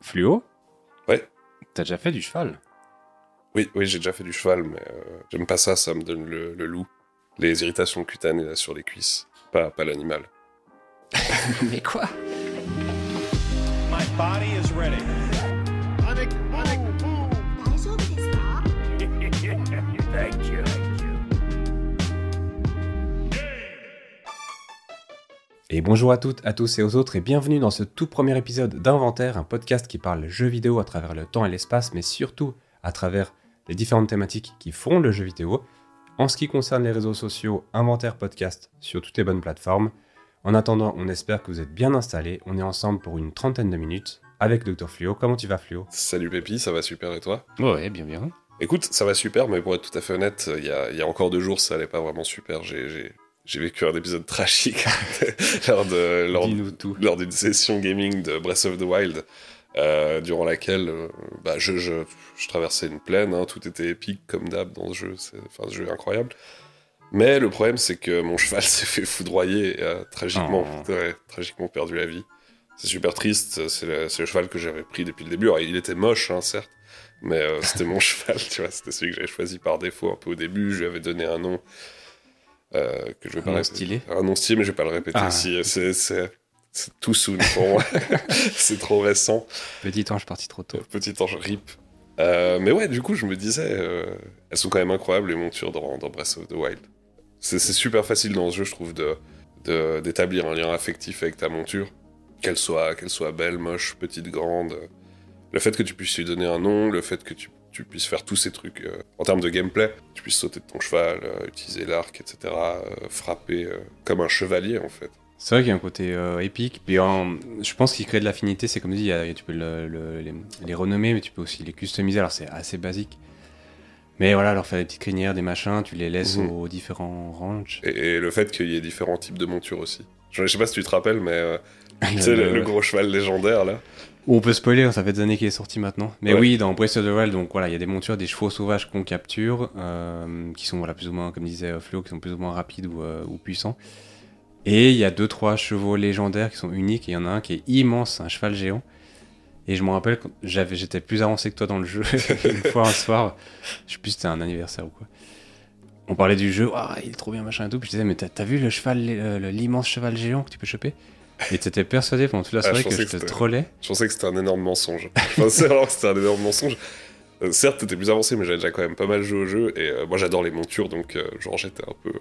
Fluo Ouais. T'as déjà fait du cheval Oui, oui, j'ai déjà fait du cheval, mais euh, j'aime pas ça, ça me donne le, le loup. Les irritations cutanées là, sur les cuisses, pas, pas l'animal. Mais quoi? My body is ready. Et bonjour à toutes, à tous et aux autres, et bienvenue dans ce tout premier épisode d'Inventaire, un podcast qui parle jeux vidéo à travers le temps et l'espace, mais surtout à travers les différentes thématiques qui font le jeu vidéo. En ce qui concerne les réseaux sociaux, Inventaire Podcast sur toutes les bonnes plateformes. En attendant, on espère que vous êtes bien installés. On est ensemble pour une trentaine de minutes avec Dr. Fluo. Comment tu vas, Fluo Salut Pépi, ça va super et toi? Ouais, bien, bien. Écoute, ça va super, mais pour être tout à fait honnête, il y a, il y a encore deux jours, ça allait pas vraiment super. J'ai, j'ai, vécu un épisode tragique lors, de, lors, lors d'une session gaming de Breath of the Wild, euh, durant laquelle euh, bah, je, je, je traversais une plaine, hein, tout était épique comme d'hab dans ce jeu, c'est, ce jeu incroyable. Mais le problème, c'est que mon cheval s'est fait foudroyer et a tragiquement, Oh. ouais, tragiquement perdu la vie. C'est super triste, c'est le, cheval que j'avais pris depuis le début. Alors, il était moche, hein, certes, mais euh, c'était mon cheval, tu vois, c'était celui que j'avais choisi par défaut un peu au début. Je lui avais donné un nom euh, que je vais pas Un nom stylé Un nom stylé, mais je vais pas le répéter Ah. ici. C'est, tout soon pour moi. c'est trop récent. Petit ange parti trop tôt. Petit ange rip. Euh, mais ouais, du coup, je me disais, euh, elles sont quand même incroyables les montures dans, dans Breath of the Wild. C'est super facile dans ce jeu, je trouve, de de- d'établir un lien affectif avec ta monture, qu'elle soit, qu'elle soit belle, moche, petite, grande. Le fait que tu puisses lui donner un nom, le fait que tu, tu puisses faire tous ces trucs euh, en termes de gameplay, tu puisses sauter de ton cheval, euh, utiliser l'arc, etc., euh, frapper comme un chevalier en fait. C'est vrai qu'il y a un côté euh, épique. Puis je pense qu'il crée de l'affinité. C'est comme dit, il y a- tu peux le- le- les, les renommer, mais tu peux aussi les customiser. Alors c'est assez basique. Mais voilà, leur faire des petites crinières, des machins, tu les laisses Mhm. aux différents ranchs. Et, et le fait qu'il y ait différents types de montures aussi. Je, je sais pas si tu te rappelles, mais euh, tu sais, le, le gros cheval légendaire là. On peut spoiler, ça fait des années qu'il est sorti maintenant. Mais Ouais. oui, dans Breath of the Wild, donc voilà, il y a des montures, des chevaux sauvages qu'on capture, euh, qui sont voilà, plus ou moins, comme disait euh, Flo, qui sont plus ou moins rapides ou, euh, ou puissants. Et il y a deux, trois chevaux légendaires qui sont uniques, et il y en a un qui est immense, un cheval géant. Et je me rappelle j'avais, j'étais plus avancé que toi dans le jeu, une fois un soir, je sais plus si c'était un anniversaire ou quoi. On parlait du jeu, ah, il est trop bien, machin et tout. Puis je disais, mais t'as vu le cheval, l'immense cheval géant que tu peux choper? Et t'étais persuadé pendant toute la Ah, soirée je que je te trollais. Je pensais que c'était un énorme mensonge. Je pensais vraiment que c'était un énorme mensonge. Euh, certes, t'étais plus avancé, mais j'avais déjà quand même pas mal joué au jeu. Et euh, moi, j'adore les montures, donc euh, genre j'étais un peu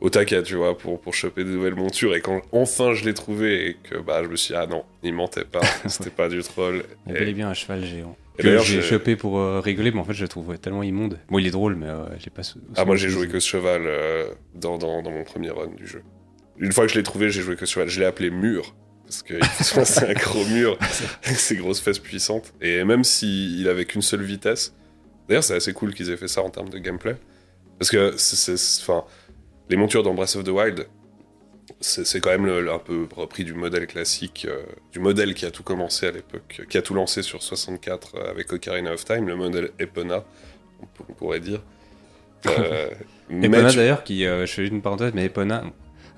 au taquet, tu vois, pour, pour choper des nouvelles montures. Et quand enfin je l'ai trouvé et que bah, je me suis dit, ah non, il mentait pas, c'était pas du troll. Il Et- a bel et bien un cheval géant. Et Que d'ailleurs, j'ai chopé pour euh, rigoler, mais en fait, je le trouve tellement immonde. Bon, il est drôle, mais euh, j'ai pas. Ah, moi j'ai joué que ce cheval euh, dans, dans, dans mon premier run du jeu. Une fois que je l'ai trouvé, j'ai joué que ce cheval. Je l'ai appelé Mur. Parce que c'est un gros mur avec ses grosses fesses puissantes. Et même s'il avait qu'une seule vitesse. D'ailleurs, c'est assez cool qu'ils aient fait ça en termes de gameplay. Parce que c'est- Enfin, les montures dans Breath of the Wild, c'est quand même le- le- un peu repris du modèle classique, euh, du modèle qui a tout commencé à l'époque, qui a tout lancé sur 64 euh, avec Ocarina of Time, le modèle Epona, on, pour- on pourrait dire. Euh, Epona d'ailleurs, qui, euh, je fais une parenthèse, mais Epona.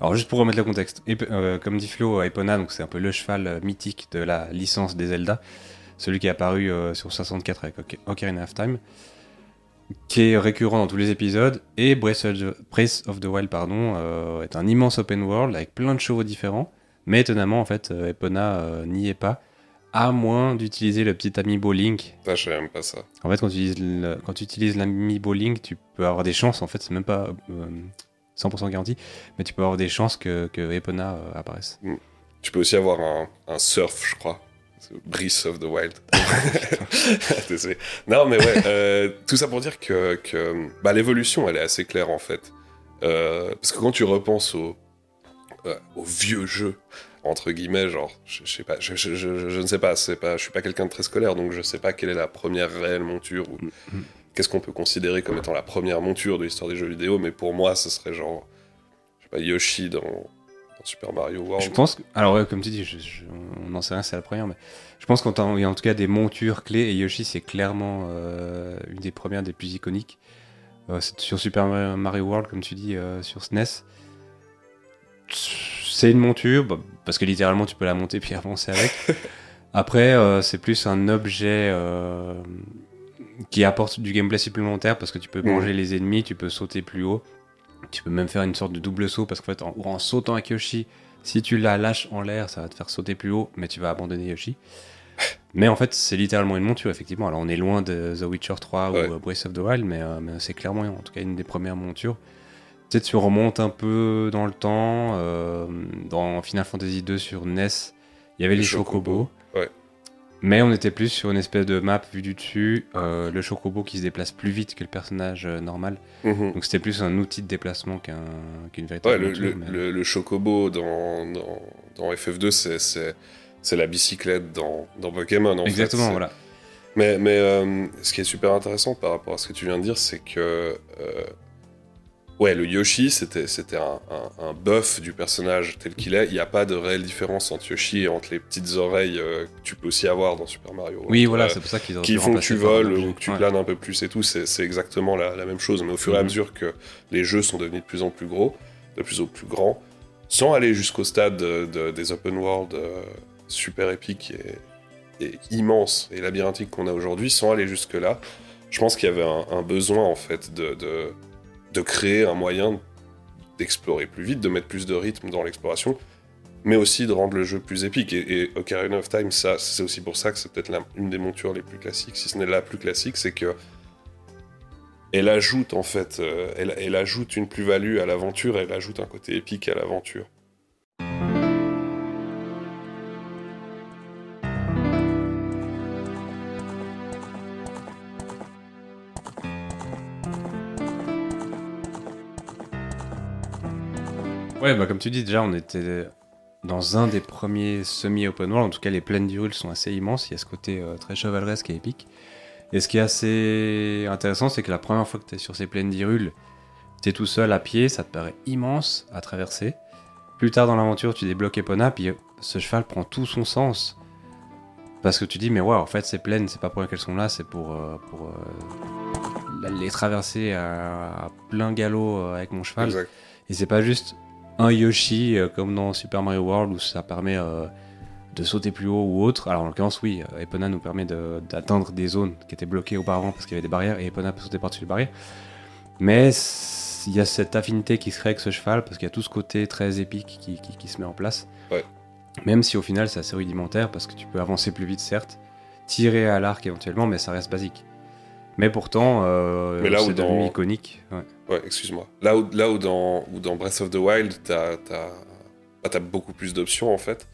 Alors juste pour remettre le contexte, Ep- euh, comme dit Flo, Epona, donc c'est un peu le cheval euh, mythique de la licence des Zelda, celui qui est apparu euh, sur 64 avec Oca- Ocarina of Time, qui est récurrent dans tous les épisodes, et Breath of the, Breath of the Wild pardon, euh, est un immense open world avec plein de chevaux différents, mais étonnamment en fait, euh, Epona euh, n'y est pas, à moins d'utiliser le petit amiibo Link. Ah, je savais même pas ça. en fait, quand tu utilises, l'amiibo Link, tu peux avoir des chances. En fait, c'est même pas euh, 100% garanti, mais tu peux avoir des chances que, que Epona euh, apparaisse. Tu peux aussi avoir un, un surf, je crois. Breath of the Wild. Désolé. Non, mais ouais, euh, tout ça pour dire que, que bah, l'évolution, elle est assez claire en fait. Euh, parce que quand tu repenses au, euh, au vieux jeu, entre guillemets, genre, je, je sais pas, je, je- je- je ne sais pas, c'est pas, je suis pas quelqu'un de très scolaire, donc je sais pas quelle est la première réelle monture ou Mhm. Qu'est-ce qu'on peut considérer comme étant la première monture de l'histoire des jeux vidéo, mais pour moi, ce serait genre, je sais pas, Yoshi dans, dans Super Mario World. Je pense que, alors ouais, comme tu dis, je- je- on n'en sait rien, c'est la première, mais je pense qu'il y a en tout cas des montures clés et Yoshi c'est clairement euh, une des premières, des plus iconiques. Euh, sur Super Mario World, comme tu dis, euh, sur SNES. C'est une monture, bah, parce que littéralement tu peux la monter puis avancer avec. Après, c'est plus un objet qui apporte du gameplay supplémentaire parce que tu peux Mhm. manger les ennemis, tu peux sauter plus haut. Tu peux même faire une sorte de double saut parce qu'en fait, en, en sautant avec Yoshi, si tu la lâches en l'air, ça va te faire sauter plus haut, mais tu vas abandonner Yoshi. Mais en fait, c'est littéralement une monture, effectivement. Alors, on est loin de The Witcher 3 Ouais. ou euh, Breath of the Wild, mais, euh, mais c'est clairement, en tout cas, une des premières montures. Peut-être tu remontes un peu dans le temps. euh, dans Final Fantasy 2 sur NES, il y avait les, Les chocobos. chocobos, ouais. Mais on était plus sur une espèce de map vue du dessus. euh, le chocobo qui se déplace plus vite que le personnage euh, normal. Mhm. Donc c'était plus un outil de déplacement qu'un- qu'une véritable Ouais, le, monture, le, mais- le- le chocobo dans, dans, dans FF2, c'est- c'est c'est la bicyclette dans, dans Pokémon. En Exactement, fait. Voilà. Mais, mais euh, ce qui est super intéressant par rapport à ce que tu viens de dire, c'est que. Ouais, le Yoshi, c'était c'était un, un, un buff du personnage tel qu'il est. Il n'y a pas de réelle différence entre Yoshi et entre les petites oreilles euh, que tu peux aussi avoir dans Super Mario. Oui, voilà, c'est pour ça qu'ils ont qui font que tu voles ou que tu Ouais. planes un peu plus et tout, c'est c'est exactement la, la même chose. Mais au fur et à Mhm. mesure que les jeux sont devenus de plus en plus gros, de plus en plus grands, sans aller jusqu'au stade de- de- des open world euh, super épiques et, et immenses et labyrinthiques qu'on a aujourd'hui, sans aller jusque-là, je pense qu'il y avait un, un besoin en fait de, de, de créer un moyen d'explorer plus vite, de mettre plus de rythme dans l'exploration, mais aussi de rendre le jeu plus épique. Et, Ocarina of Time, ça, c'est aussi pour ça que c'est peut-être une des montures les plus classiques, si ce n'est la plus classique, c'est que elle ajoute en fait, euh, elle ajoute une plus-value à l'aventure, elle ajoute un côté épique à l'aventure. Ouais, bah comme tu dis, déjà, on était dans un des premiers semi-open world. En tout cas, les plaines d'Hyrule sont assez immenses. Il y a ce côté euh, très chevaleresque et épique. Et ce qui est assez intéressant, c'est que la première fois que tu es sur ces plaines d'Hyrule, tu es tout seul à pied, ça te paraît immense à traverser. Plus tard dans l'aventure, tu débloques Epona, puis euh, ce cheval prend tout son sens. Parce que tu dis, mais ouais, en fait, ces plaines, c'est pas pour rien qu'elles sont là, c'est pour, euh, pour euh, les traverser à, à plein galop avec mon cheval. Exact. Et c'est pas juste un Yoshi euh, comme dans Super Mario World où ça permet euh, de sauter plus haut ou autre. Alors en l'occurrence, oui, euh, Epona nous permet de- d'atteindre des zones qui étaient bloquées auparavant parce qu'il y avait des barrières et Epona peut sauter par-dessus les barrières. Mais il y a cette affinité qui se crée avec ce cheval parce qu'il y a tout ce côté très épique qui, qui- qui se met en place. Ouais. Même si au final c'est assez rudimentaire parce que tu peux avancer plus vite, certes, tirer à l'arc éventuellement, mais ça reste basique. Mais pourtant, euh, c'est devenu dans- iconique. ouais. Ouais, excuse-moi. Là où, là où, dans, où dans Breath of the Wild, t'as as, beaucoup plus d'options en fait.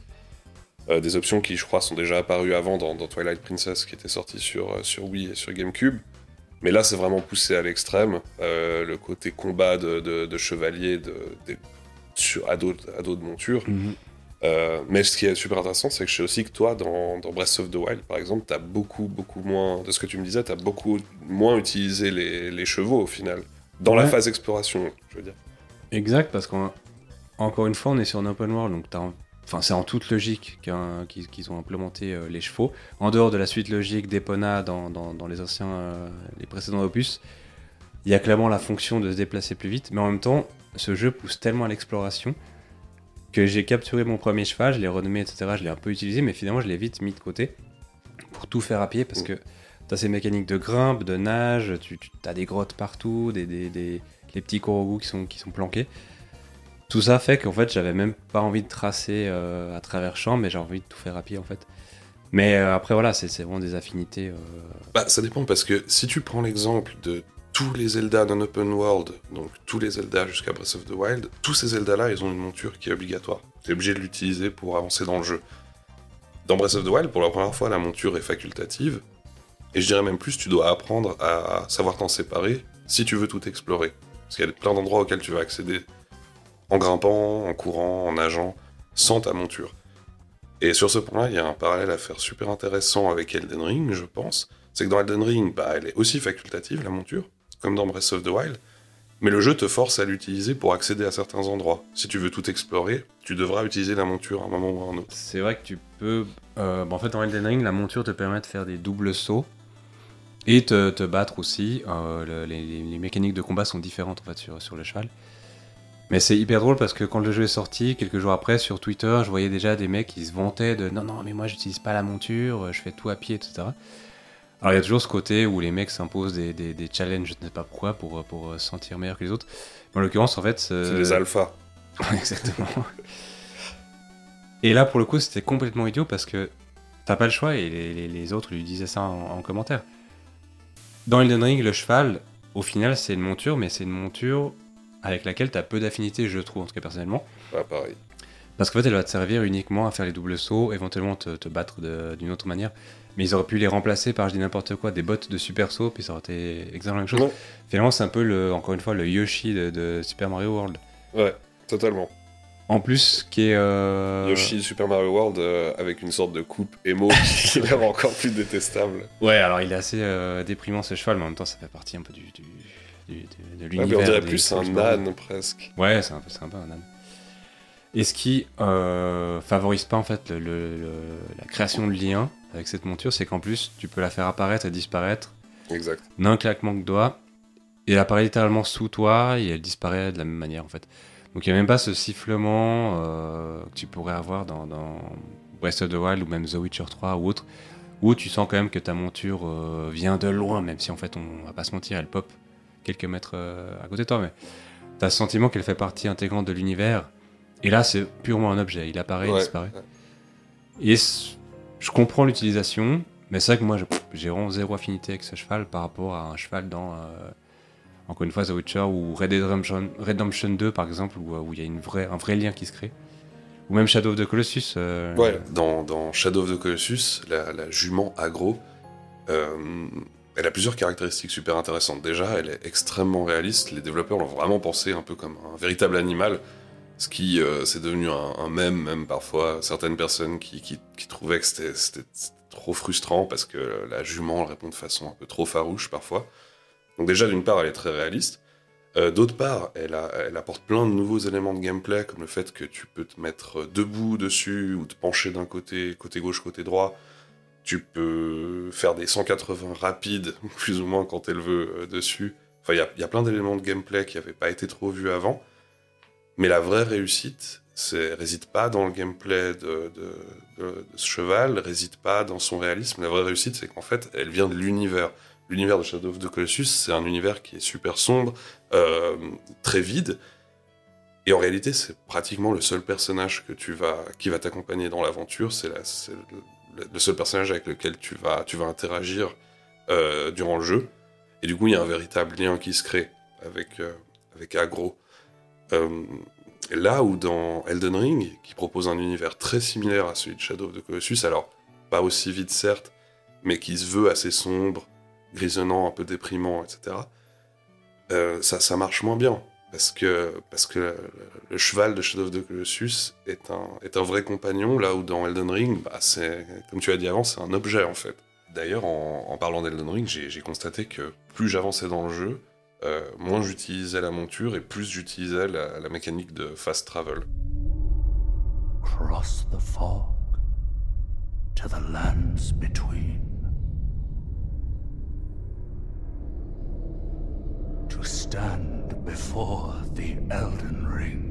Euh, des options qui, je crois, sont déjà apparues avant dans, dans Twilight Princess, qui était sorti sur, euh, sur Wii et sur GameCube. Mais là, c'est vraiment poussé à l'extrême. Euh, le côté combat de, de, de chevalier de, des- sur, à, dos, à dos de monture. Euh, mais ce qui est super intéressant, c'est que je sais aussi que toi, dans, dans Breath of the Wild, par exemple, t'as beaucoup, beaucoup moins, de ce que tu me disais, t'as beaucoup moins utilisé les, les chevaux au final. Dans la phase exploration, je veux dire. Exact, parce qu'encore une fois, on est sur un open world, donc t'as enfin, c'est en toute logique qu'ils ont implémenté euh, les chevaux. En dehors de la suite logique d'Epona dans, dans, dans les anciens, euh, les précédents opus, il y a clairement la fonction de se déplacer plus vite, mais en même temps, ce jeu pousse tellement à l'exploration que j'ai capturé mon premier cheval, je l'ai renommé, etc. Je l'ai un peu utilisé, mais finalement, je l'ai vite mis de côté pour tout faire à pied parce Mm. que tu as ces mécaniques de grimpe, de nage, tu, as des grottes partout, des, des, des- les petits korogus qui sont, qui sont planqués. Tout ça fait qu'en fait, j'avais même pas envie de tracer euh, à travers champs, mais j'ai envie de tout faire à pied en fait. Mais euh, après, voilà, c'est c'est vraiment des affinités. euh, Bah, ça dépend parce que si tu prends l'exemple de tous les Zelda non open world, donc tous les Zelda jusqu'à Breath of the Wild, tous ces Zelda-là, ils ont une monture qui est obligatoire. Tu es obligé de l'utiliser pour avancer dans le jeu. Dans Breath of the Wild, pour la première fois, la monture est facultative. Et je dirais même plus, tu dois apprendre à savoir t'en séparer si tu veux tout explorer. Parce qu'il y a plein d'endroits auxquels tu vas accéder en grimpant, en courant, en nageant, sans ta monture. Et sur ce point-là, il y a un parallèle à faire super intéressant avec Elden Ring, je pense. C'est que dans Elden Ring, bah, elle est aussi facultative, la monture, comme dans Breath of the Wild. Mais le jeu te force à l'utiliser pour accéder à certains endroits. Si tu veux tout explorer, tu devras utiliser la monture à un moment ou à un autre. C'est vrai que tu peux. euh, en fait, dans Elden Ring, la monture te permet de faire des doubles sauts et te, battre aussi. Euh, le- les, les- les mécaniques de combat sont différentes en fait sur, sur le cheval. Mais c'est hyper drôle parce que quand le jeu est sorti, quelques jours après, sur Twitter, je voyais déjà des mecs qui se vantaient de non, non, mais moi j'utilise pas la monture, je fais tout à pied, etc. Alors il y a toujours ce côté où les mecs s'imposent des, des, des challenges, je ne sais pas pourquoi, pour, pour se sentir meilleurs que les autres. Mais en l'occurrence, en fait. C'est des alphas. Exactement. Et là, pour le coup, c'était complètement idiot parce que t'as pas le choix et les, les- les autres lui disaient ça en, en commentaire. Dans Elden Ring, le cheval, au final, c'est une monture, mais c'est une monture avec laquelle t'as peu d'affinité, je trouve, en tout cas personnellement. Ah, pareil. Parce qu'en fait, elle va te servir uniquement à faire les doubles sauts, éventuellement te, te battre d'une autre manière. Mais ils auraient pu les remplacer par, je dis n'importe quoi, des bottes de super saut, puis ça aurait été exactement la même chose. Ouais. Finalement, c'est un peu, le, encore une fois, le Yoshi de, de Super Mario World. Ouais, totalement. En plus, qui est. euh, Yoshi Super Mario World euh, avec une sorte de coupe émo qui a l'air encore plus détestable. Ouais, alors il est assez euh, déprimant ce cheval, mais en même temps, ça fait partie un peu du, du, du- de, de Ouais, l'univers. on dirait plus un âne presque. Ouais, c'est un peu sympa, un âne. Et ce qui euh, favorise pas en fait le- le- le- la création de liens avec cette monture, c'est qu'en plus, tu peux la faire apparaître et disparaître Exact. d'un claquement de doigts, et elle apparaît littéralement sous toi et elle disparaît de la même manière en fait. Donc il n'y a même pas ce sifflement euh, que tu pourrais avoir dans, dans Breath of the Wild ou même The Witcher 3 ou autre, où tu sens quand même que ta monture euh, vient de loin, même si en fait on va pas se mentir, elle pop quelques mètres euh, à côté de toi, mais tu as ce sentiment qu'elle fait partie intégrante de l'univers. Et là c'est purement un objet, il apparaît, il disparaît. Et je comprends l'utilisation, mais c'est vrai que moi, j'ai vraiment zéro affinité avec ce cheval par rapport à un cheval dans, euh, encore une fois, The Witcher ou Red Dead Redemption, Redemption 2, par exemple, où euh, où il y a une vraie, un vrai lien qui se crée. Ou même Shadow of the Colossus. euh, Ouais, dans, dans Shadow of the Colossus, la, la jument agro, euh, elle a plusieurs caractéristiques super intéressantes. Déjà, elle est extrêmement réaliste. Les développeurs l'ont vraiment pensé un peu comme un véritable animal. Ce qui, euh, c'est devenu un, mème, même parfois. Certaines personnes qui, trouvaient que c'était trop frustrant parce que la jument répond de façon un peu trop farouche parfois. Donc déjà, d'une part, elle est très réaliste. Euh, D'autre part, elle, apporte plein de nouveaux éléments de gameplay, comme le fait que tu peux te mettre debout dessus ou te pencher d'un côté, côté gauche, côté droit. Tu peux faire des 180 rapides, plus ou moins quand elle veut, euh, dessus. Enfin, il y a plein d'éléments de gameplay qui n'avaient pas été trop vus avant. Mais la vraie réussite, c'est réside pas dans le gameplay de, de, de- de ce cheval, réside pas dans son réalisme. La vraie réussite, c'est qu'en fait, elle vient de l'univers. L'univers de Shadow of the Colossus, c'est un univers qui est super sombre, euh, très vide. Et en réalité, c'est pratiquement le seul personnage que tu vas, qui va t'accompagner dans l'aventure. C'est le seul personnage avec lequel tu vas, tu vas interagir euh, durant le jeu. Et du coup, il y a un véritable lien qui se crée avec, euh, avec Agro. Euh, là où dans Elden Ring, qui propose un univers très similaire à celui de Shadow of the Colossus, alors pas aussi vite certes, mais qui se veut assez sombre, grisonnant, un peu déprimant, etc. euh, ça, ça marche moins bien. Parce que, parce que le, cheval de Shadow of the Colossus est un, est un vrai compagnon, là où dans Elden Ring, bah, comme tu as dit avant, c'est un objet en fait. D'ailleurs, en, en parlant d'Elden Ring, j'ai constaté que plus j'avançais dans le jeu, euh, moins j'utilisais la monture et plus j'utilisais la, la mécanique de fast travel. Cross the fog to the lands between. To stand before the Elden Ring.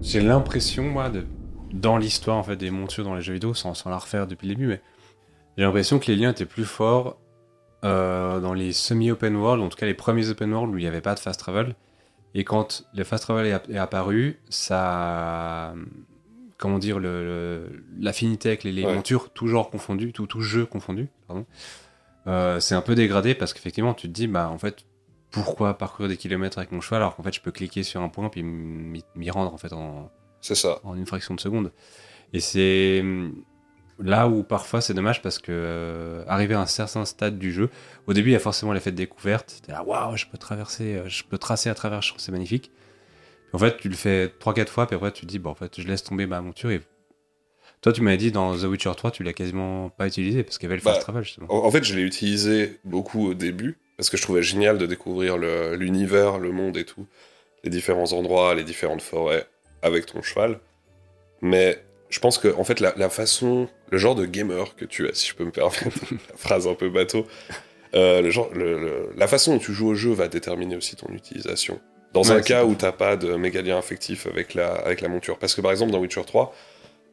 J'ai l'impression, moi, de, dans l'histoire en fait, des montures dans les jeux vidéo, sans, sans la refaire depuis le début, mais j'ai l'impression que les liens étaient plus forts euh, dans les semi-open world, en tout cas les premiers open world où il n'y avait pas de fast travel. Et quand le fast travel est, app- est apparu, ça. Comment dire, le- le- l'affinité avec les, les Ouais. montures, tout genre confondu, tout, tout jeu confondu, pardon, euh, c'est un peu dégradé parce qu'effectivement, tu te dis, bah en fait, pourquoi parcourir des kilomètres avec mon cheval alors qu'en fait, je peux cliquer sur un point puis m'y rendre en fait en, C'est ça. en une fraction de seconde. Et c'est là où parfois c'est dommage parce que euh, arrivé à un certain stade du jeu, au début il y a forcément l'effet de découverte. T'es là, waouh, je peux traverser, euh, je peux tracer à travers, le champ, c'est magnifique. Puis en fait, tu le fais 3-4 fois, puis après tu te dis, bon, en fait, je laisse tomber ma monture. Et toi, tu m'avais dit dans The Witcher 3, tu l'as quasiment pas utilisé parce qu'il y avait le Bah, fast travel justement. En, en fait, je l'ai utilisé beaucoup au début, parce que je trouvais génial de découvrir le- l'univers, le, monde et tout, les différents endroits, les différentes forêts, avec ton cheval. Mais je pense que, en fait, la, la façon, le genre de gamer que tu es, si je peux me permettre, la phrase un peu bateau, euh, le genre, le- le- la façon dont tu joues au jeu va déterminer aussi ton utilisation. Dans Ouais, un cas où t'as pas de méga lien affectif avec la, avec la monture. Parce que par exemple, dans Witcher 3,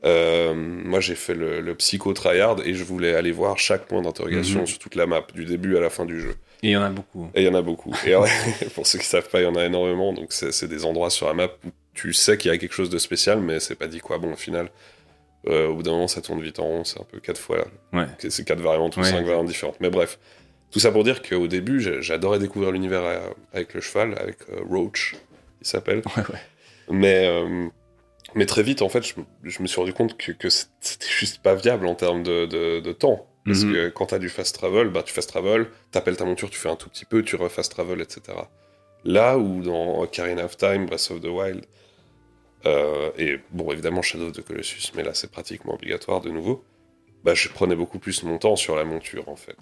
euh, moi j'ai fait le, le psycho tryhard et je voulais aller voir chaque point d'interrogation Mhm. sur toute la map, du début à la fin du jeu. Et il y en a beaucoup. Et il y en a beaucoup. Et ouais, pour ceux qui savent pas, il y en a énormément. Donc c'est des endroits sur la map où tu sais qu'il y a quelque chose de spécial, mais c'est pas dit quoi. Bon, au final, au bout d'un moment, ça tourne vite en rond. C'est un peu quatre fois. Ouais. C'est quatre variantes ou Ouais. cinq variantes différentes. Mais bref, tout ça pour dire qu'au début, j'adorais découvrir l'univers euh, avec le cheval, avec euh, Roach, il s'appelle. Ouais, ouais. Mais, euh, mais très vite, en fait, je, me- je me suis rendu compte que, que c'était juste pas viable en termes de, de- de temps. Parce Mhm. que quand t'as du fast travel, bah tu fast travel, t'appelles ta monture, tu fais un tout petit peu, tu refast travel, etc. Là où dans Ocarina of Time, Breath of the Wild, euh, et bon, évidemment Shadow of the Colossus, mais là c'est pratiquement obligatoire de nouveau, bah je prenais beaucoup plus mon temps sur la monture en fait.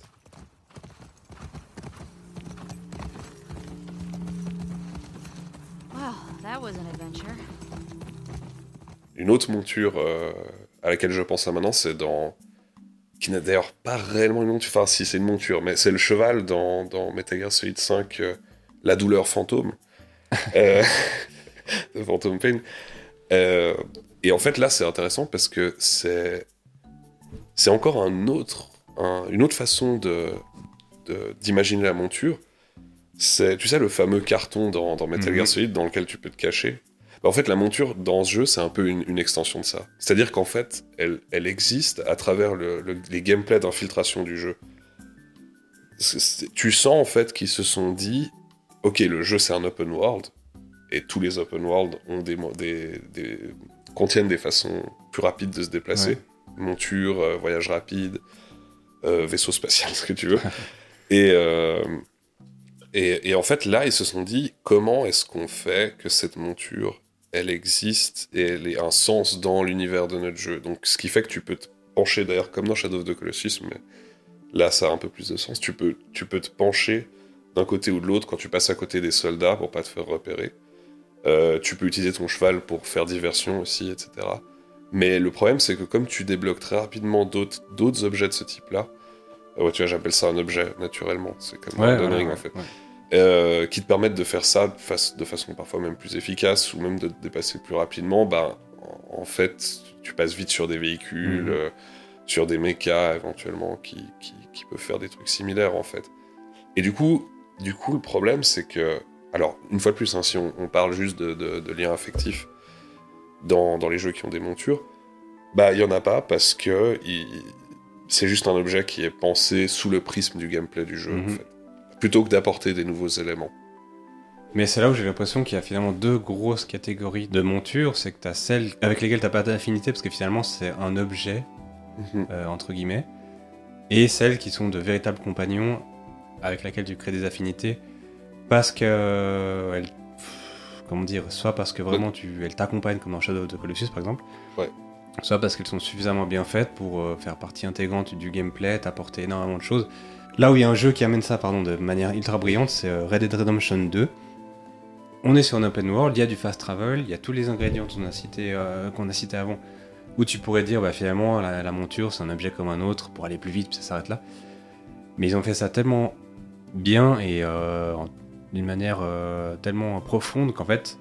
Well, that was an adventure. Une autre monture euh, à laquelle je pense à maintenant, c'est dans. qui n'a d'ailleurs pas réellement une monture. Enfin, si, c'est une monture, mais c'est le cheval dans, dans Metal Gear Solid 5, euh, La douleur fantôme. euh, de Phantom Pain. Euh, et en fait, là, c'est intéressant parce que c'est. C'est encore un autre, un- une autre façon de d'imaginer la monture. C'est, tu sais, le fameux carton dans, dans Metal Mhm. Gear Solid dans lequel tu peux te cacher. Bah, en fait, la monture dans ce jeu, c'est un peu une, une extension de ça. C'est-à-dire qu'en fait, elle, elle existe à travers le- le- les gameplays d'infiltration du jeu. Tu sens en fait qu'ils se sont dit, ok, le jeu c'est un open world, et tous les open world ont des, mo- des, des- contiennent des façons plus rapides de se déplacer. Ouais. Monture, euh, voyage rapide, euh, vaisseau spatial, ce que tu veux. et, euh, et, et en fait, là, ils se sont dit, comment est-ce qu'on fait que cette monture, elle existe et elle ait un sens dans l'univers de notre jeu? Donc, ce qui fait que tu peux te pencher, d'ailleurs, comme dans Shadow of the Colossus, mais là, ça a un peu plus de sens. Tu peux, tu peux te pencher d'un côté ou de l'autre quand tu passes à côté des soldats pour pas te faire repérer. Euh, tu peux utiliser ton cheval pour faire diversion aussi, etc. Mais le problème, c'est que comme tu débloques très rapidement d'autres objets de ce type-là, euh, ouais, tu vois, j'appelle ça un objet, naturellement. C'est comme Ouais, un ouais, Ring, en fait. Euh, qui te permettent de faire ça de, fa- de façon parfois même plus efficace ou même de te dépasser plus rapidement, bah, en fait, tu passes vite sur des véhicules, Mhm. sur des mechas éventuellement qui, qui, qui peuvent faire des trucs similaires en fait. Et du coup, du coup le problème c'est que, alors une fois de plus, hein, si on, on parle juste de, de, de liens affectifs dans, dans les jeux qui ont des montures, bah il y en a pas parce que c'est juste un objet qui est pensé sous le prisme du gameplay du jeu en Mhm. fait, plutôt que d'apporter des nouveaux éléments. Mais c'est là où j'ai l'impression qu'il y a finalement deux grosses catégories de montures. C'est que tu as celles avec lesquelles tu pas d'affinité, parce que finalement c'est un objet, Mhm. euh, entre guillemets, et celles qui sont de véritables compagnons avec lesquelles tu crées des affinités, parce que. euh, comment dire Soit parce que vraiment tu, elles t'accompagnent, comme dans Shadow of the Colossus par exemple. Ouais. Soit parce qu'elles sont suffisamment bien faites pour euh, faire partie intégrante du gameplay, t'apporter énormément de choses. Là où il y a un jeu qui amène ça pardon, de manière ultra brillante, c'est euh, Red Dead Redemption 2. On est sur un open world, il y a du fast travel, il y a tous les ingrédients qu'on a cités euh, cités avant, où tu pourrais dire bah, finalement la, la monture c'est un objet comme un autre pour aller plus vite, puis ça s'arrête là. Mais ils ont fait ça tellement bien et euh, en- d'une manière euh, tellement profonde qu'en fait,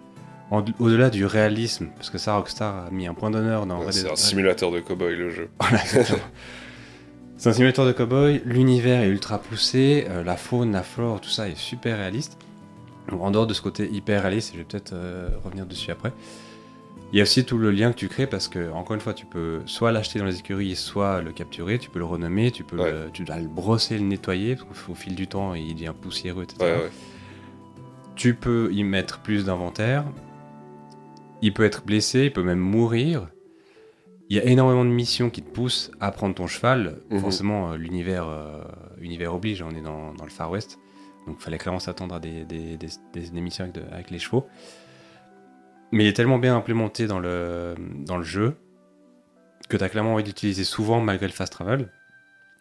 au-delà du réalisme, parce que ça Rockstar a mis un point d'honneur dans Ouais, c'est un simulateur de cowboy le jeu. voilà. C'est un simulateur de cowboy, l'univers est ultra poussé, euh, la faune, la flore, tout ça est super réaliste. Donc, en dehors de ce côté hyper réaliste, et je vais peut-être euh, revenir dessus après, il y a aussi tout le lien que tu crées parce que, encore une fois, tu peux soit l'acheter dans les écuries, soit le capturer, tu peux le renommer, tu peux Ouais. le- tu dois le brosser, le nettoyer, parce qu'au fil du temps, il devient poussiéreux, etc. Ouais, ouais. Tu peux y mettre plus d'inventaire. Il peut être blessé, il peut même mourir. Il y a énormément de missions qui te poussent à prendre ton cheval. Mhm. Forcément, euh, l'univers euh, univers oblige, on est dans, dans le Far West. Donc il fallait clairement s'attendre à des, des, des- des- des missions avec, de- avec les chevaux. Mais il est tellement bien implémenté dans le, dans le jeu que tu as clairement envie d'utiliser souvent malgré le fast travel.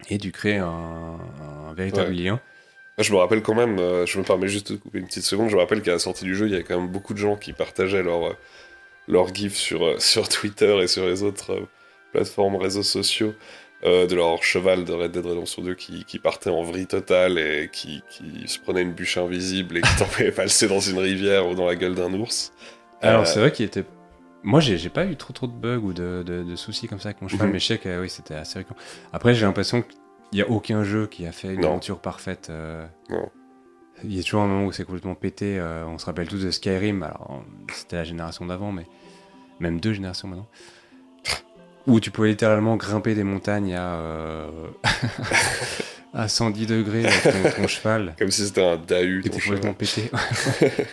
Et tu crées un, un véritable Ouais. lien. Moi, je me rappelle quand même, euh, je me permets juste de couper une petite seconde, je me rappelle qu'à la sortie du jeu, il y avait quand même beaucoup de gens qui partageaient leurs euh, gifs sur, euh, sur Twitter et sur les autres plateformes, réseaux sociaux, de leur cheval de Red Dead Redemption 2 qui, qui partait en vrille totale et qui, qui se prenait une bûche invisible et qui t'envoyait passer dans une rivière ou dans la gueule d'un ours. Alors c'est vrai qu'il était. Moi j'ai pas eu trop trop de bugs ou de, de- de soucis comme ça avec mon cheval, Mhm. mais je sais que oui, c'était assez récurrent. Après j'ai l'impression qu'il y a aucun jeu qui a fait une Non. aventure parfaite. euh, Non. Il y a toujours un moment où c'est complètement pété. euh, on se rappelle tous de Skyrim. Alors c'était la génération d'avant, mais même deux générations maintenant. Où tu pouvais littéralement grimper des montagnes à, euh, à 110 degrés avec ton, ton cheval. Comme si c'était un Dahu. Qui cheval. complètement pété.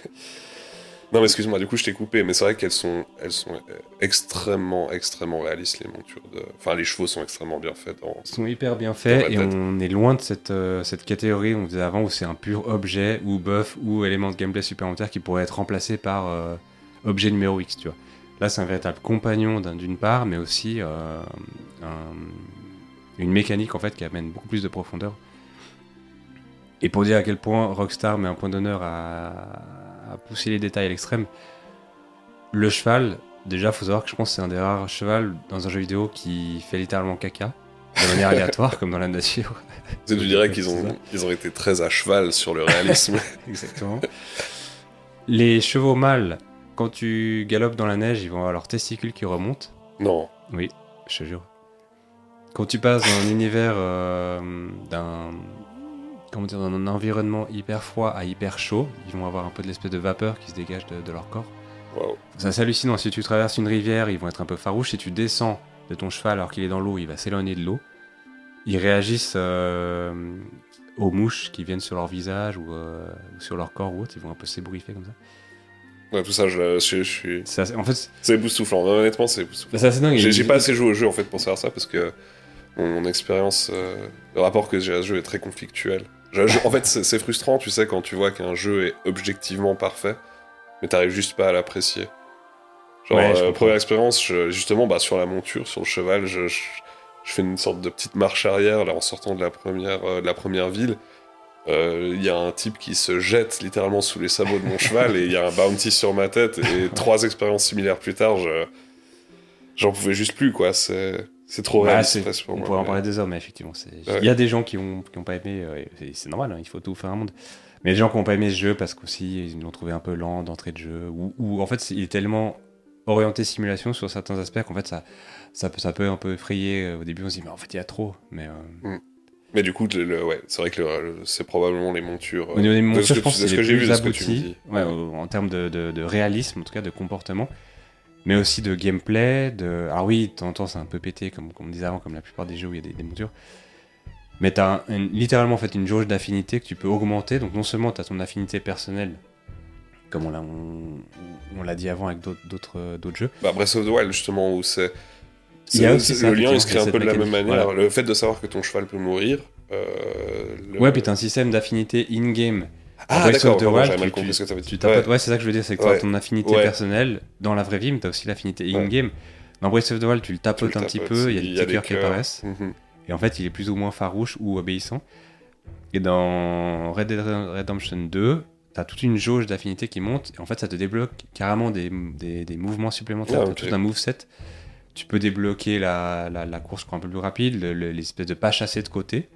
Non, mais excuse-moi, du coup, je t'ai coupé, mais c'est vrai qu'elles sont, elles sont euh, extrêmement, extrêmement réalistes, les montures. De... Enfin, les chevaux sont extrêmement bien faits. Dans... Ils sont hyper bien faits et tête. on est loin de cette, euh, cette catégorie on disait avant où c'est un pur objet ou buff ou élément de gameplay supplémentaire qui pourrait être remplacé par euh, objet numéro X, tu vois. Là, c'est un véritable compagnon d'un- d'une part, mais aussi euh, un- une mécanique en fait qui amène beaucoup plus de profondeur. Et pour dire à quel point Rockstar met un point d'honneur à, à pousser les détails à l'extrême, le cheval, déjà, faut savoir que je pense que c'est un des rares chevals dans un jeu vidéo qui fait littéralement caca de manière aléatoire, comme dans la nature. Tu dirais qu'ils ont, ils ont été très à cheval sur le réalisme. Exactement. Les chevaux mâles, quand tu galopes dans la neige, ils vont avoir leurs testicules qui remontent. non. Oui, je te jure. Quand tu passes dans un univers euh, d'un comment dire, dans un environnement hyper froid à hyper chaud, ils vont avoir un peu de l'espèce de vapeur qui se dégage de, de leur corps. Waouh. C'est hallucinant. Si tu traverses une rivière, ils vont être un peu farouches. Si tu descends de ton cheval alors qu'il est dans l'eau, il va s'éloigner de l'eau. Ils réagissent euh, aux mouches qui viennent sur leur visage ou, euh, sur leur corps ou autre. Ils vont un peu s'ébouriffer comme ça. Ouais, tout ça, je, je, je suis. Assez- en fait, c'est- époustouflant. Honnêtement, c'est époustouflant. c'est assez dingue. J'ai pas assez joué au jeu en fait pour savoir ça parce que mon, mon expérience, euh, le rapport que j'ai à ce jeu est très conflictuel. Je- je- en fait, c'est frustrant, tu sais, quand tu vois qu'un jeu est objectivement parfait, mais t'arrives juste pas à l'apprécier. Genre, Ouais, euh, première expérience, justement, bah, sur la monture, sur le cheval, je, fais une sorte de petite marche arrière là, en sortant de la première, euh, de la première ville. Euh, Il y a un type qui se jette littéralement sous les sabots de mon cheval et il y a un bounty sur ma tête. Et trois expériences similaires plus tard, je, j'en pouvais juste plus, quoi. C'est, c'est trop Bah, réaliste pour on moi. pourrait en parler des heures, mais effectivement, il Ouais. y a des gens qui ont, qui ont pas aimé, euh, et c'est normal, hein, il faut tout faire un monde. Mais des gens qui ont pas aimé ce jeu parce qu'aussi ils l'ont trouvé un peu lent d'entrée de jeu, ou, ou en fait il est tellement orienté simulation sur certains aspects qu'en fait ça, ça, peut, ça peut un peu effrayer. euh, Au début on se dit mais en fait il y a trop. Mais euh, Mais du coup, le, ouais, c'est vrai que c'est probablement les montures. euh, au niveau des de montures, ce je pense que de c'est ce que j'ai vu, de ce que tu me dis. ouais, en termes de, de- de réalisme, en tout cas de comportement, mais aussi de gameplay. De... Alors oui, de temps en temps c'est un peu pété, comme, comme on disait avant, comme la plupart des jeux où il y a des, des montures. Mais tu as littéralement en fait, une jauge d'affinité que tu peux augmenter. Donc non seulement tu as ton affinité personnelle, comme on l'a on, on l'a dit avant avec d'autres- euh, d'autres jeux. Bah, Breath of the Wild, justement, où c'est. Le lien, il se crée un peu de la même manière. Le fait de savoir que ton cheval peut mourir. euh, le- Ouais, puis tu as un système d'affinité in-game. Ah, Breath d'accord, of the pardon, Wild, j'avais mal tu- compris tu- ce que Ouais. ouais, c'est ça que je veux dire, c'est que tu Ouais. as ton affinité Ouais. personnelle dans la vraie vie, mais tu as aussi l'affinité in-game. Dans Breath of the Wild, tu le Tu tapotes le un petit peu, il y a des petits cœurs qui apparaissent. Mhm. Et en fait, il est plus ou moins farouche ou obéissant. Et dans Red Dead Redemption 2, t'as toute une jauge d'affinité qui monte. Et en fait, ça te débloque carrément des, des, des mouvements supplémentaires. Ah, T'as ok. tout un moveset. Tu peux débloquer la, la, la course je crois, un peu plus rapide, le- le- l'espèce de pas chassé de côté.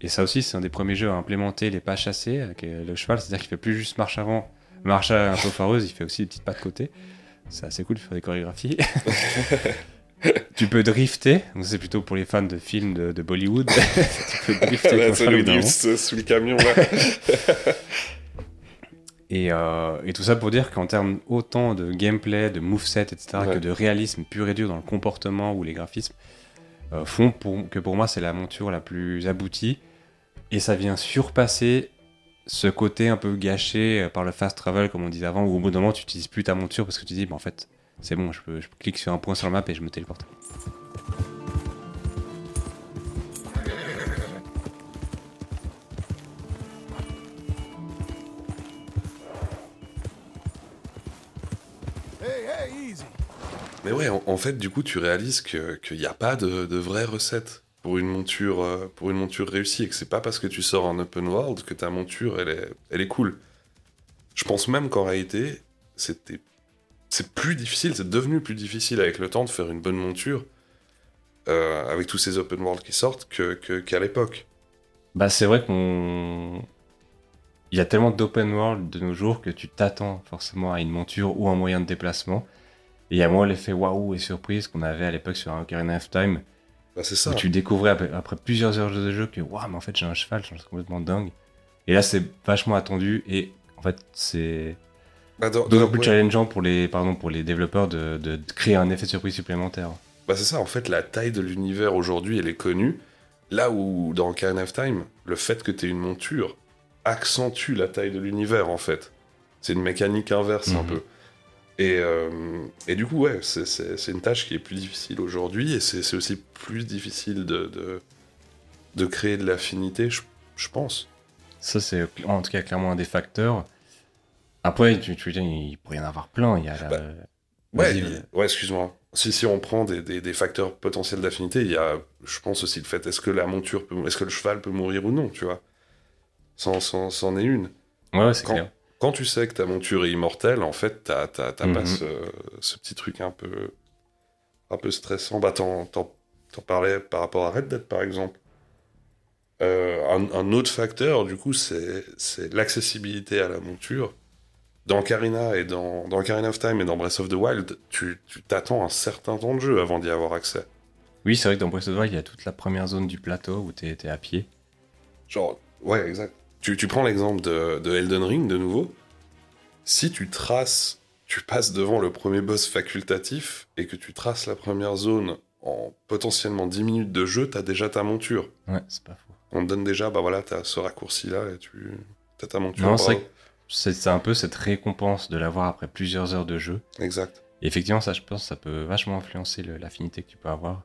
Et ça aussi, c'est un des premiers jeux à implémenter les pas chassés avec euh, le cheval. C'est-à-dire qu'il fait plus juste marche avant, marche un peu foireuse, il fait aussi des petites pas de côté. C'est assez cool de faire des chorégraphies. tu peux drifter, donc c'est plutôt pour les fans de films de, de Bollywood. tu peux drifter Là, ça évidemment. drift sous le camion. Et, euh, et tout ça pour dire qu'en termes autant de gameplay, de moveset, etc., Ouais. que de réalisme pur et dur dans le comportement ou les graphismes, euh, font pour, que pour moi c'est la monture la plus aboutie. Et ça vient surpasser ce côté un peu gâché euh, par le fast travel, comme on disait avant, où au bout d'un moment tu n'utilises plus ta monture parce que tu dis, bah, en fait, c'est bon, je, peux, je clique sur un point sur la map et je me téléporte. Mais ouais, en, fait, du coup, tu réalises qu'il n'y a pas de, de vraie recette pour une monture, euh, pour une monture réussie et que c'est pas parce que tu sors en open world que ta monture, elle est, elle est cool. Je pense même qu'en réalité, c'était, c'est plus difficile, c'est devenu plus difficile avec le temps de faire une bonne monture. euh, avec tous ces open world qui sortent que- que- qu'à l'époque. Bah, c'est vrai qu'on. Il y a tellement d'open world de nos jours que tu t'attends forcément à une monture ou un moyen de déplacement. Et il y a moins l'effet waouh et surprise qu'on avait à l'époque sur Ocarina of Time, Bah, c'est où ça. tu découvrais après, après plusieurs heures de jeu que waouh, mais en fait j'ai un cheval, c'est complètement dingue. Et là, c'est vachement attendu et en fait, c'est Bah, d'autant plus ouais. challengeant pour les, pardon, pour les développeurs de, de- de créer un effet de surprise supplémentaire. Bah, c'est ça, en fait, la taille de l'univers aujourd'hui, elle est connue. Là où, dans Ocarina of Time, le fait que tu aies une monture accentue la taille de l'univers, en fait. C'est une mécanique inverse, un Mhm. peu. Et, euh, et du coup, ouais, c'est- une tâche qui est plus difficile aujourd'hui, et c'est c'est aussi plus difficile de, de, de créer de l'affinité, je, je pense. Ça, c'est en tout cas clairement un des facteurs. Après, tu, tu il pourrait y en avoir plein. Il y a la- Bah, Ouais, ouais excuse-moi. Si, si on prend des, des- des facteurs potentiels d'affinité, il y a, je pense aussi le fait, est-ce que la monture est-ce que le cheval peut mourir ou non, tu vois? C'en c'en- est une. Ouais, ouais, c'est clair. Quand tu sais que ta monture est immortelle, en fait, t'as t'as- t'as pas Mhm. ce, ce petit truc un peu, un peu stressant. Bah, t'en t'en- t'en parlais par rapport à Red Dead, par exemple. Euh, un, un autre facteur, du coup, c'est c'est l'accessibilité à la monture. Dans Karina et dans, dans Ocarina of Time et dans Breath of the Wild, tu tu t'attends un certain temps de jeu avant d'y avoir accès. Oui, c'est vrai que dans Breath of the Wild, il y a toute la première zone du plateau où t'es es à pied. Genre, ouais, exact. Tu, tu prends l'exemple de, de Elden Ring, de nouveau. Si tu traces, tu passes devant le premier boss facultatif et que tu traces la première zone en potentiellement 10 minutes de jeu, t'as déjà ta monture. Ouais, c'est pas faux. On te donne déjà, bah voilà, t'as ce raccourci-là et tu as ta monture. Non, c'est c'est un peu cette récompense de l'avoir après plusieurs heures de jeu. Exact. Et effectivement, ça, je pense, ça peut vachement influencer l'affinité que tu peux avoir.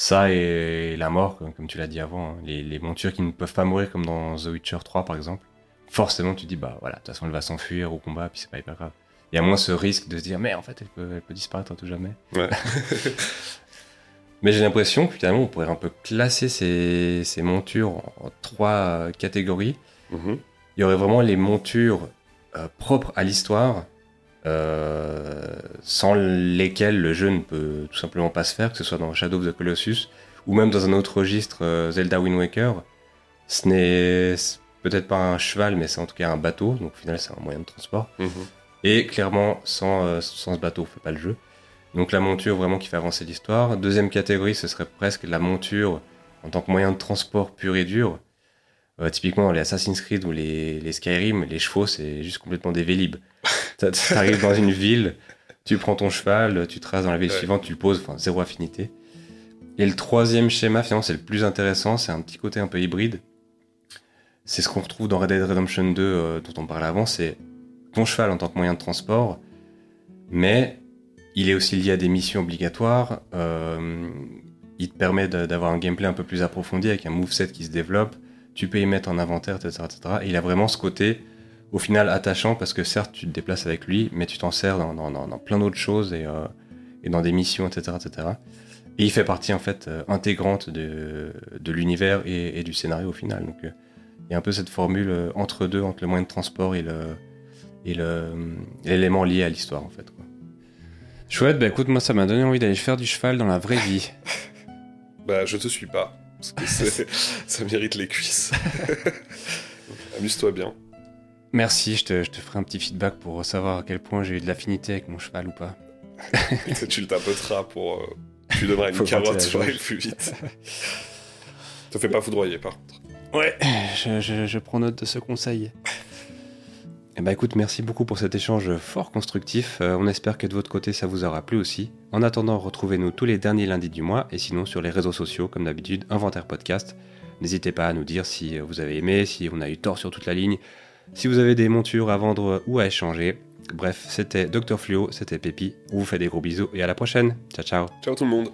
Ça et la mort, comme, tu l'as dit avant, hein, les, les montures qui ne peuvent pas mourir, comme dans The Witcher 3 par exemple. Forcément, tu te dis, bah voilà, de toute façon, elle va s'enfuir au combat, puis c'est pas hyper grave. Il y a moins ce risque de se dire, mais en fait, elle peut, elle peut disparaître à tout jamais. Ouais. Mais j'ai l'impression que finalement, on pourrait un peu classer ces, ces montures en, en trois euh, catégories. Mhm. Il y aurait vraiment les montures euh, propres à l'histoire, euh, sans lesquelles le jeu ne peut tout simplement pas se faire, que ce soit dans Shadow of the Colossus ou même dans un autre registre, euh, Zelda Wind Waker. Ce n'est peut-être pas un cheval, mais c'est en tout cas un bateau, donc au final c'est un moyen de transport. Mhm. Et clairement, sans, euh, sans ce bateau, on fait pas le jeu. Donc la monture vraiment qui fait avancer l'histoire. Deuxième catégorie, ce serait presque la monture en tant que moyen de transport pur et dur. Typiquement dans les Assassin's Creed ou les, les Skyrim, les chevaux c'est juste complètement des vélib. T'a- T'arrives dans une ville, tu prends ton cheval, tu traces dans la ville Ouais. suivante, tu le poses, enfin zéro affinité. Et le troisième schéma, finalement, c'est le plus intéressant, c'est un petit côté un peu hybride. C'est ce qu'on retrouve dans Red Dead Redemption 2 euh, dont on parlait avant, c'est ton cheval en tant que moyen de transport, mais il est aussi lié à des missions obligatoires. euh, il te permet d'avoir un gameplay un peu plus approfondi avec un moveset qui se développe. Tu peux y mettre en inventaire, etc. etc. Et il a vraiment ce côté, au final, attachant parce que certes, tu te déplaces avec lui, mais tu t'en sers dans, dans- dans- dans plein d'autres choses et, euh, et dans des missions, etc. etc. Et il fait partie en fait euh, intégrante de, de l'univers et, et du scénario au final. Donc euh, il y a un peu cette formule euh, entre deux, entre le moyen de transport et le et le et l'élément lié à l'histoire en fait. Quoi. Chouette, bah écoute, moi ça m'a donné envie d'aller faire du cheval dans la vraie vie. Bah, je te suis pas. Parce que c'est- ça mérite les cuisses. Amuse-toi bien. Merci, je te, je te ferai un petit feedback pour savoir à quel point j'ai eu de l'affinité avec mon cheval ou pas. tu le tapoteras pour. euh, tu lui donneras une carotte pour aller plus vite. Te fais pas foudroyer, par contre. Ouais, je, je- je prends note de ce conseil. Eh bah écoute, merci beaucoup pour cet échange fort constructif. Euh, on espère que de votre côté ça vous aura plu aussi. En attendant, retrouvez-nous tous les derniers lundis du mois et sinon sur les réseaux sociaux, comme d'habitude, Inventaire Podcast. N'hésitez pas à nous dire si vous avez aimé, si on a eu tort sur toute la ligne, si vous avez des montures à vendre ou à échanger. Bref, c'était Dr Fluo, c'était Pépi. On vous fait des gros bisous et à la prochaine. Ciao ciao. Ciao tout le monde.